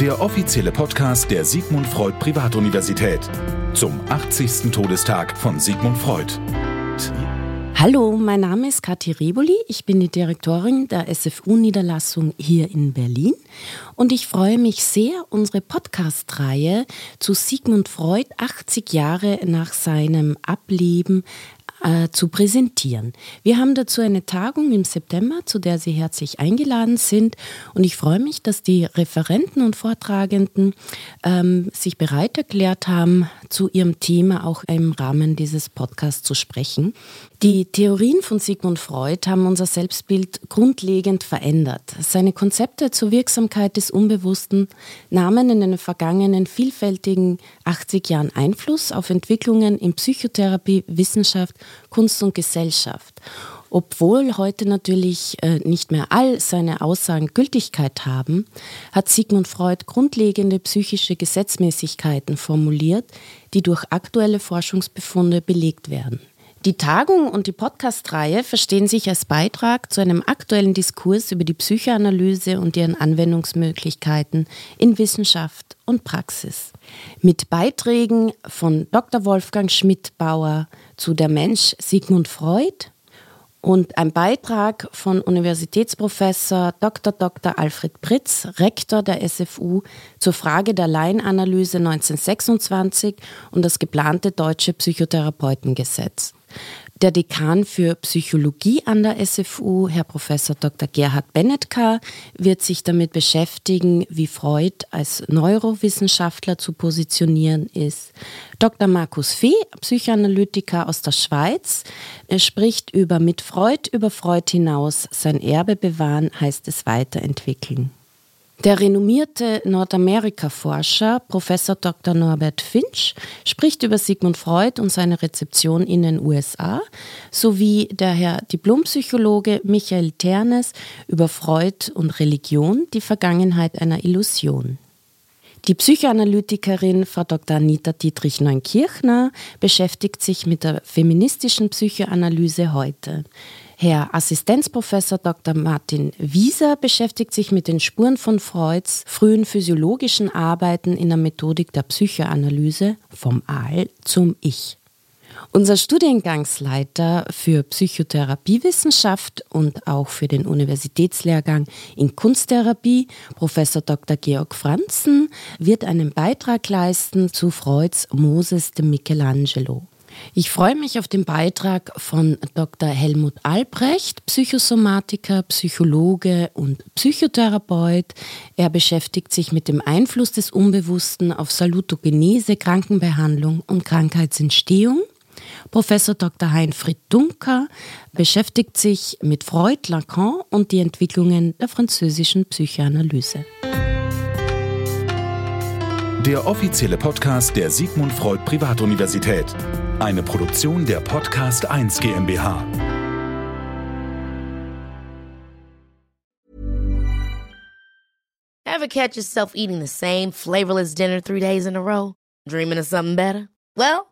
Der offizielle Podcast der Sigmund Freud Privatuniversität zum 80. Todestag von Sigmund Freud. Hallo, mein Name ist Kathi Reboli. Ich bin die Direktorin der SFU-Niederlassung hier in Berlin und ich freue mich sehr, unsere Podcast-Reihe zu Sigmund Freud 80 Jahre nach seinem Ableben äh, zu präsentieren. Wir haben dazu eine Tagung im September, zu der Sie herzlich eingeladen sind. Und ich freue mich, dass die Referenten und Vortragenden ähm, sich bereit erklärt haben, zu ihrem Thema auch im Rahmen dieses Podcasts zu sprechen. Die Theorien von Sigmund Freud haben unser Selbstbild grundlegend verändert. Seine Konzepte zur Wirksamkeit des Unbewussten nahmen in den vergangenen vielfältigen 80 Jahren Einfluss auf Entwicklungen in Psychotherapie, Wissenschaft, Kunst und Gesellschaft. Obwohl heute natürlich äh, nicht mehr all seine Aussagen Gültigkeit haben, hat Sigmund Freud grundlegende psychische Gesetzmäßigkeiten formuliert, die durch aktuelle Forschungsbefunde belegt werden. Die Tagung und die Podcast-Reihe verstehen sich als Beitrag zu einem aktuellen Diskurs über die Psychoanalyse und ihren Anwendungsmöglichkeiten in Wissenschaft und Praxis. Mit Beiträgen von Dr. Wolfgang Schmidt-Bauer zu Der Mensch Sigmund Freud und ein Beitrag von Universitätsprofessor Dr. Dr. Alfred Pritz, Rektor der SFU, zur Frage der Laienanalyse 1926 und das geplante deutsche Psychotherapeutengesetz. Der Dekan für Psychologie an der SFU, Herr Professor Dr. Gerhard Benetka, wird sich damit beschäftigen, wie Freud als Neurowissenschaftler zu positionieren ist. Dr. Markus Fee, Psychoanalytiker aus der Schweiz, spricht über mit Freud über Freud hinaus sein Erbe bewahren heißt es weiterentwickeln. Der renommierte Nordamerika-Forscher Professor Dr. Norbert Finch spricht über Sigmund Freud und seine Rezeption in den USA, sowie der Herr Diplompsychologe Michael Ternes über Freud und Religion, die Vergangenheit einer Illusion. Die Psychoanalytikerin Frau Dr. Anita Dietrich-Neunkirchner beschäftigt sich mit der feministischen Psychoanalyse heute. Herr Assistenzprofessor Dr. Martin Wieser beschäftigt sich mit den Spuren von Freuds frühen physiologischen Arbeiten in der Methodik der Psychoanalyse vom Aal zum Ich. Unser Studiengangsleiter für Psychotherapiewissenschaft und auch für den Universitätslehrgang in Kunsttherapie, Professor Dr. Georg Franzen, wird einen Beitrag leisten zu Freuds Moses de Michelangelo. Ich freue mich auf den Beitrag von Dr. Helmut Albrecht, Psychosomatiker, Psychologe und Psychotherapeut. Er beschäftigt sich mit dem Einfluss des Unbewussten auf Salutogenese, Krankenbehandlung und Krankheitsentstehung. Professor Dr. Heinfried Dunker beschäftigt sich mit Freud, Lacan und die Entwicklungen der französischen Psychoanalyse. Der offizielle Podcast der Sigmund Freud Privatuniversität. Eine Produktion der Podcast 1 GmbH. Ever catch yourself eating the same flavorless dinner three days in a row? Dreaming of something better? Well,